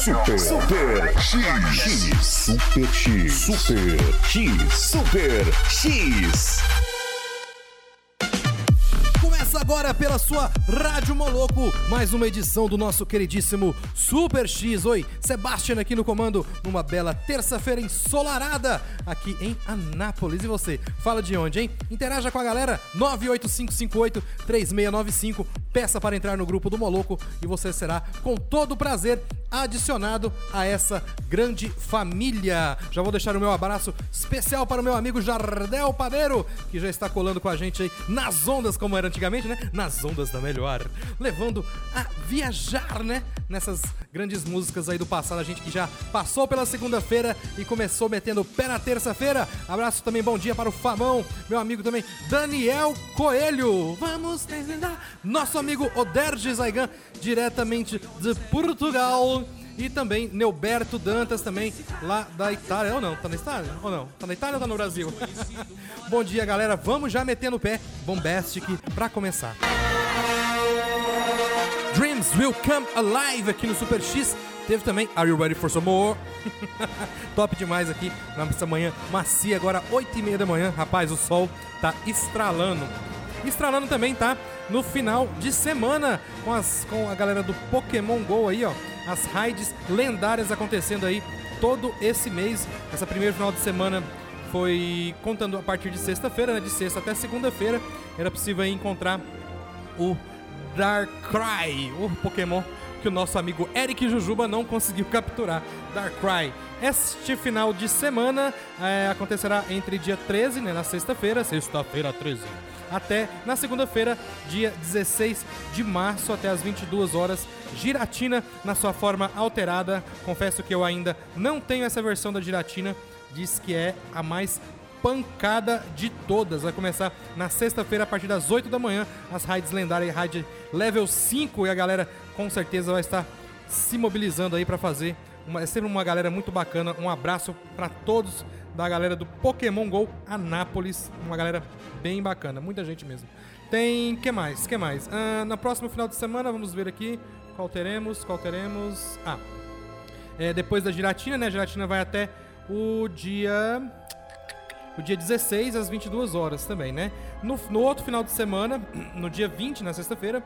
Super. Super X. X. Super X. Super X. Super X. Começa agora pela sua Rádio Moloco, mais uma edição do nosso queridíssimo Super X. Oi, Sebastian aqui no comando, numa bela terça-feira ensolarada aqui em Anápolis. E você, fala de onde, hein? Interaja com a galera, 98558-3695. Peça para entrar no grupo do Moloco e você será, com todo prazer, adicionado a essa grande família. Já vou deixar o meu abraço especial para o meu amigo Jardel Padeiro, que já está colando com a gente aí nas ondas, como era antigamente, né? Nas ondas da melhor. Levando a viajar, né? Nessas grandes músicas aí do passado, a gente que já passou pela segunda-feira e começou metendo o pé na terça-feira. Abraço também, bom dia para o Famão, meu amigo também, Daniel Coelho. Vamos deslindar nosso amigo Oderge Zaigan, diretamente de Portugal. E também Neuberto Dantas, também lá da Itália. Ou não? Tá na Itália? Ou não? Tá na Itália ou tá no Brasil? Bom dia, galera. Vamos já meter no pé Bombastic pra começar. Dreams Will Come Alive aqui no Super X. Teve também Are You Ready for Some More? Top demais aqui nessa manhã macia, agora 8 e meia da manhã. Rapaz, o sol tá estralando. Estralando também, tá? No final de semana com, as, com a galera do Pokémon GO aí, ó. As raids lendárias acontecendo aí todo esse mês. Essa primeira final de semana foi contando a partir de sexta-feira, né? De sexta até segunda-feira. Era possível encontrar o Darkrai, o Pokémon que o nosso amigo Eric Jujuba não conseguiu capturar. Darkrai. Este final de semana é, acontecerá entre dia 13, né, na sexta-feira, sexta-feira 13, até na segunda-feira, dia 16 de março, até as 22 horas. Giratina na sua forma alterada. Confesso que eu ainda não tenho essa versão da Giratina. Diz que é a mais pancada de todas. Vai começar na sexta-feira a partir das 8 da manhã, as raids lendárias, raid level 5 e a galera com certeza vai estar se mobilizando aí para fazer. Uma, é sempre uma galera muito bacana. Um abraço para todos da galera do Pokémon Go Anápolis, uma galera bem bacana, muita gente mesmo. Tem que mais? Que mais? Ah, na próximo final de semana vamos ver aqui qual teremos, qual teremos. Ah, é, depois da giratina, né? A giratina vai até o dia o dia 16 às 22 horas também, né? No, no outro final de semana, no dia 20, na sexta-feira,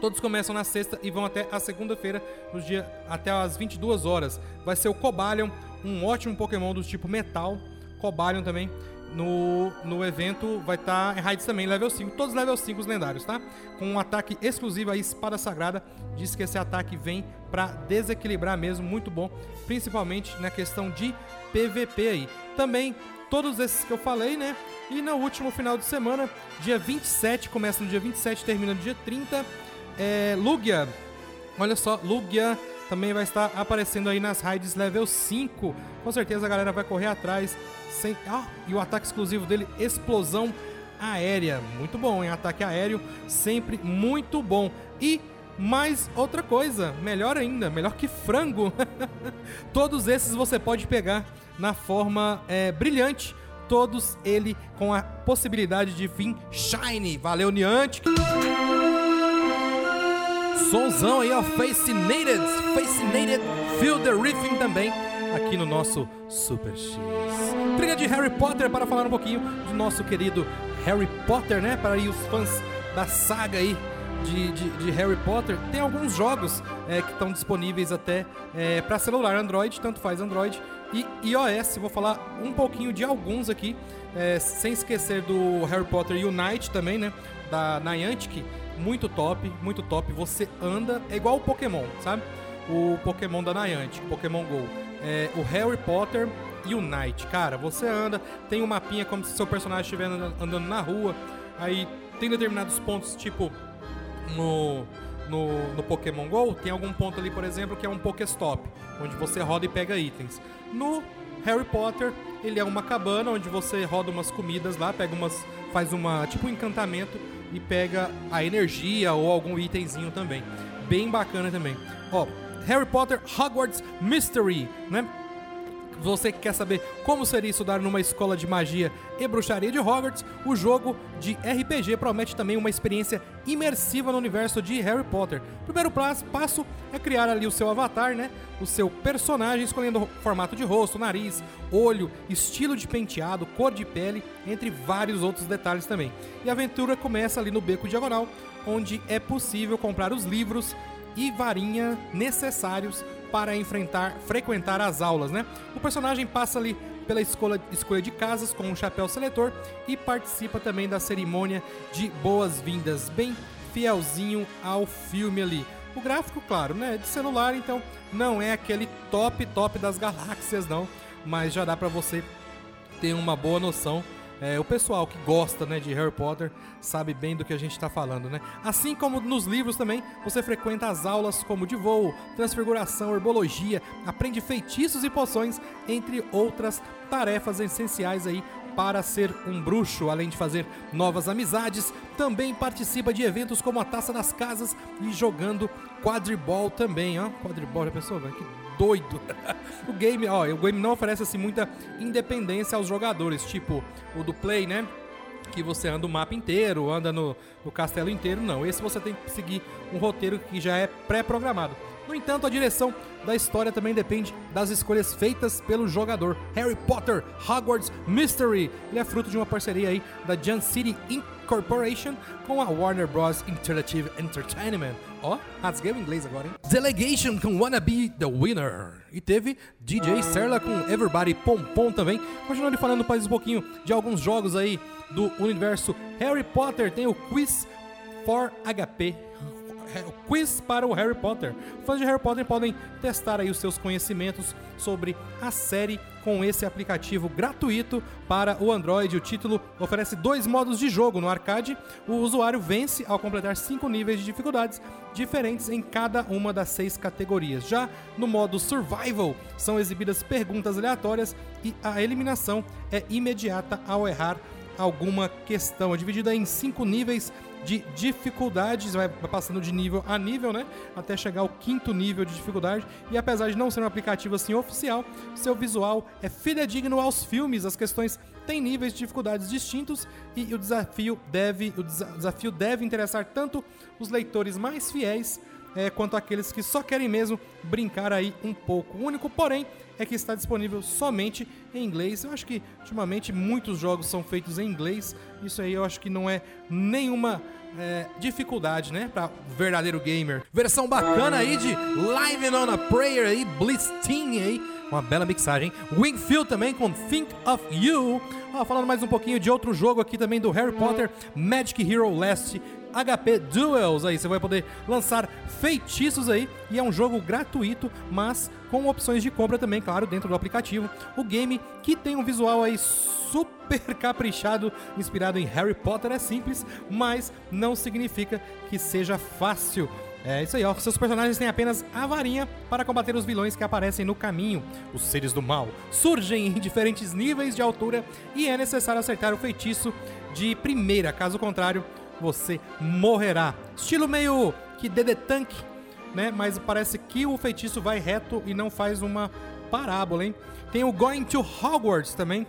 todos começam na sexta e vão até a segunda-feira, no dia até às 22 horas. Vai ser o Cobalion, um ótimo Pokémon do tipo Metal. Cobalion também. No, no evento vai estar tá, raids também, level 5, todos level 5 os lendários, tá? Com um ataque exclusivo aí, Espada Sagrada. Diz que esse ataque vem para desequilibrar mesmo, muito bom, principalmente na questão de PVP aí. Também todos esses que eu falei, né? E no último final de semana, dia 27, começa no dia 27, termina no dia 30. É, Lugia, olha só, Lugia também vai estar aparecendo aí nas raids level 5. Com certeza a galera vai correr atrás. Sem... Ah, e o ataque exclusivo dele, explosão aérea. Muito bom, hein? Ataque aéreo, sempre muito bom. E mais outra coisa, melhor ainda, melhor que frango. Todos esses você pode pegar na forma é, brilhante. Todos ele com a possibilidade de vir shiny. Valeu, Niantic. Sonzão aí, ó. Fascinated. Fascinated. Feel the Riffing também. Aqui no nosso Super X. Trilha de Harry Potter para falar um pouquinho do nosso querido Harry Potter, né? Para aí os fãs da saga aí de, de, de Harry Potter, tem alguns jogos é, que estão disponíveis até é, para celular Android, tanto faz Android e iOS. Vou falar um pouquinho de alguns aqui, é, sem esquecer do Harry Potter Unite também, né? Da Niantic, muito top, muito top. Você anda, é igual o Pokémon, sabe? O Pokémon da Niantic, Pokémon GO. É, o Harry Potter Unite, cara, você anda, tem um mapinha como se seu personagem estivesse andando na rua, aí tem determinados pontos, tipo no, no, no Pokémon GO, tem algum ponto ali, por exemplo, que é um Pokéstop, onde você roda e pega itens. No Harry Potter, ele é uma cabana onde você roda umas comidas lá, pega umas. faz uma. tipo um encantamento e pega a energia ou algum itemzinho também. Bem bacana também. Ó, Harry Potter Hogwarts Mystery, né? Você que quer saber como seria estudar numa escola de magia e bruxaria de Hogwarts, o jogo de RPG promete também uma experiência imersiva no universo de Harry Potter. O primeiro passo é criar ali o seu avatar, né? O seu personagem, escolhendo formato de rosto, nariz, olho, estilo de penteado, cor de pele, entre vários outros detalhes também. E a aventura começa ali no Beco Diagonal, onde é possível comprar os livros e varinha necessários para enfrentar, frequentar as aulas, né? O personagem passa ali pela escolha, escolha de casas com um chapéu seletor e participa também da cerimônia de boas-vindas, bem fielzinho ao filme ali. O gráfico, claro, né, é de celular, então não é aquele top top das galáxias não, mas já dá para você ter uma boa noção é, o pessoal que gosta né, de Harry Potter sabe bem do que a gente está falando, né? Assim como nos livros também, você frequenta as aulas como de voo, transfiguração, herbologia, aprende feitiços e poções, entre outras tarefas essenciais aí para ser um bruxo, além de fazer novas amizades, também participa de eventos como a Taça das Casas e jogando quadribol também, ó. Quadribol, já pensou? Que doido. o game, ó, o game não oferece assim muita independência aos jogadores, tipo o do Play, né? Que você anda o mapa inteiro, anda no, no castelo inteiro. Não, esse você tem que seguir um roteiro que já é pré-programado. No entanto, a direção da história também depende das escolhas feitas pelo jogador. Harry Potter Hogwarts Mystery. Ele é fruto de uma parceria aí da Jump City Incorporation com a Warner Bros. Interactive Entertainment. Ó, oh, rasguei o inglês agora, hein? Delegation com Wanna Be The Winner. E teve DJ Serla com Everybody Pom Pom também. Continuando falando mais um pouquinho de alguns jogos aí do universo Harry Potter. Tem o Quiz for HP quiz para o Harry Potter. Fãs de Harry Potter podem testar aí os seus conhecimentos sobre a série com esse aplicativo gratuito para o Android. O título oferece dois modos de jogo. No arcade, o usuário vence ao completar cinco níveis de dificuldades diferentes em cada uma das seis categorias. Já no modo Survival, são exibidas perguntas aleatórias e a eliminação é imediata ao errar alguma questão. É dividida em cinco níveis de dificuldades, vai passando de nível a nível, né? Até chegar ao quinto nível de dificuldade. E apesar de não ser um aplicativo assim oficial, seu visual é fidedigno aos filmes. As questões têm níveis de dificuldades distintos e o desafio deve, o desafio deve interessar tanto os leitores mais fiéis é, quanto aqueles que só querem mesmo brincar aí um pouco. O único, porém, é que está disponível somente em inglês. Eu acho que ultimamente muitos jogos são feitos em inglês. Isso aí eu acho que não é nenhuma é, dificuldade, né? Pra verdadeiro gamer. Versão bacana aí de Live on a Prayer aí, Blitzting aí. Uma bela mixagem. Wingfield também com Think of You. Ah, falando mais um pouquinho de outro jogo aqui também do Harry Potter, Magic Hero Last HP Duels aí. Você vai poder lançar feitiços aí e é um jogo gratuito, mas com opções de compra também, claro, dentro do aplicativo. O game que tem um visual aí super caprichado, inspirado em Harry Potter é simples, mas não significa que seja fácil. É isso aí, ó. Seus personagens têm apenas a varinha para combater os vilões que aparecem no caminho. Os seres do mal surgem em diferentes níveis de altura e é necessário acertar o feitiço de primeira, caso contrário, você morrerá. Estilo meio que DD Tank, né? Mas parece que o feitiço vai reto e não faz uma parábola, hein? Tem o Going to Hogwarts também,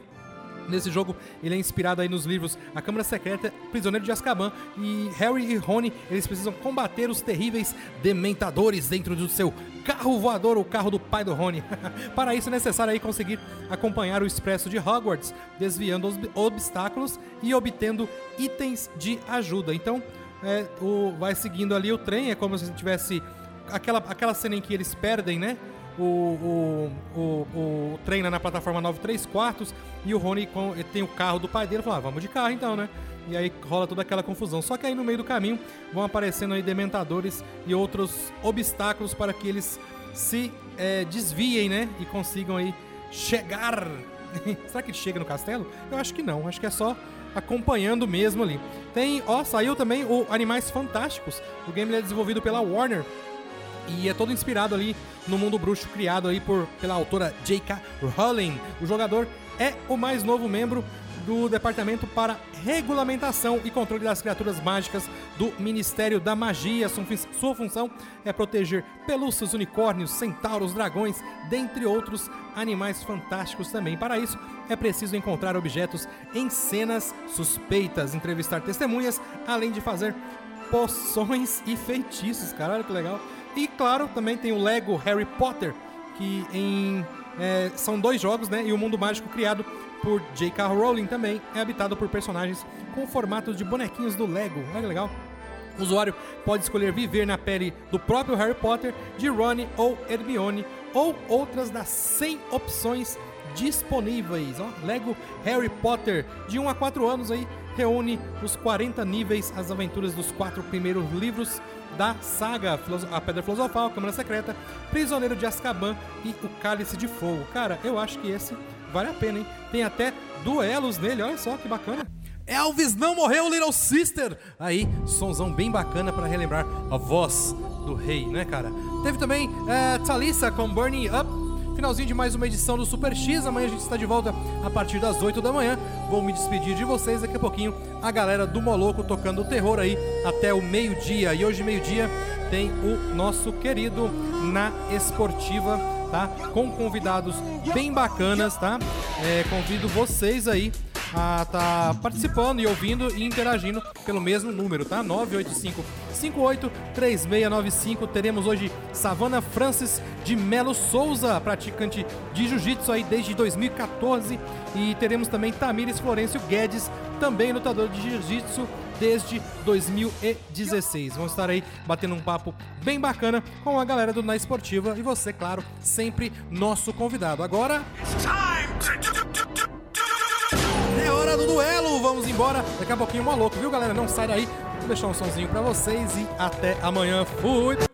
Nesse jogo, ele é inspirado aí nos livros A Câmara Secreta, Prisioneiro de Azkaban e Harry e Rony, eles precisam combater os terríveis dementadores dentro do seu carro voador, o carro do pai do Rony. Para isso é necessário aí conseguir acompanhar o expresso de Hogwarts, desviando os obstáculos e obtendo itens de ajuda. Então, é, o, vai seguindo ali o trem, é como se tivesse aquela, aquela cena em que eles perdem, né? O, o, o, o trem lá na plataforma 9 3 quartos e o Rony tem o carro do pai dele fala, ah, vamos de carro então, né? E aí rola toda aquela confusão. Só que aí no meio do caminho vão aparecendo aí dementadores e outros obstáculos para que eles se é, desviem, né? E consigam aí chegar. Será que ele chega no castelo? Eu acho que não. Acho que é só acompanhando mesmo ali. Tem, ó, saiu também o Animais Fantásticos. O game é desenvolvido pela Warner e é todo inspirado ali no mundo bruxo criado aí por pela autora J.K. Rowling. O jogador é o mais novo membro do Departamento para Regulamentação e Controle das Criaturas Mágicas do Ministério da Magia. Sua função é proteger pelúcios, unicórnios, centauros, dragões, dentre outros animais fantásticos também. Para isso, é preciso encontrar objetos em cenas suspeitas, entrevistar testemunhas, além de fazer poções e feitiços. Caralho, que legal. E claro, também tem o Lego Harry Potter, que em é, são dois jogos, né? E o mundo mágico criado por J.K. Rowling também é habitado por personagens com formatos de bonequinhos do Lego. Olha que legal. O usuário pode escolher viver na pele do próprio Harry Potter, de Ron ou Hermione, ou outras das 100 opções disponíveis. Ó, Lego Harry Potter, de 1 a 4 anos aí, reúne os 40 níveis, as aventuras dos quatro primeiros livros da saga A Pedra Filosofal, a Câmara Secreta, Prisioneiro de Azkaban e O Cálice de Fogo. Cara, eu acho que esse vale a pena, hein? Tem até duelos nele, olha só que bacana. Elvis não morreu, Little Sister! Aí, sonzão bem bacana para relembrar a voz do rei, né, cara? Teve também é, Thalissa com Burning Up. Finalzinho de mais uma edição do Super X. Amanhã a gente está de volta a partir das 8 da manhã. Vou me despedir de vocês daqui a pouquinho. A galera do Moloco tocando terror aí até o meio-dia. E hoje, meio-dia, tem o nosso querido Na Esportiva tá? Com convidados bem bacanas, tá? É, convido vocês aí a tá participando e ouvindo e interagindo pelo mesmo número, tá? 985 583695. Teremos hoje Savana Francis de Melo Souza, praticante de jiu-jitsu aí desde 2014 e teremos também Tamires Florencio Guedes, também lutador de jiu-jitsu desde 2016. Vamos estar aí batendo um papo bem bacana com a galera do Na Esportiva e você, claro, sempre nosso convidado. Agora. É hora do duelo! Vamos embora. Daqui a pouquinho, maluco, viu, galera? Não sai daí. Vou deixar um sonzinho pra vocês e até amanhã. Fui!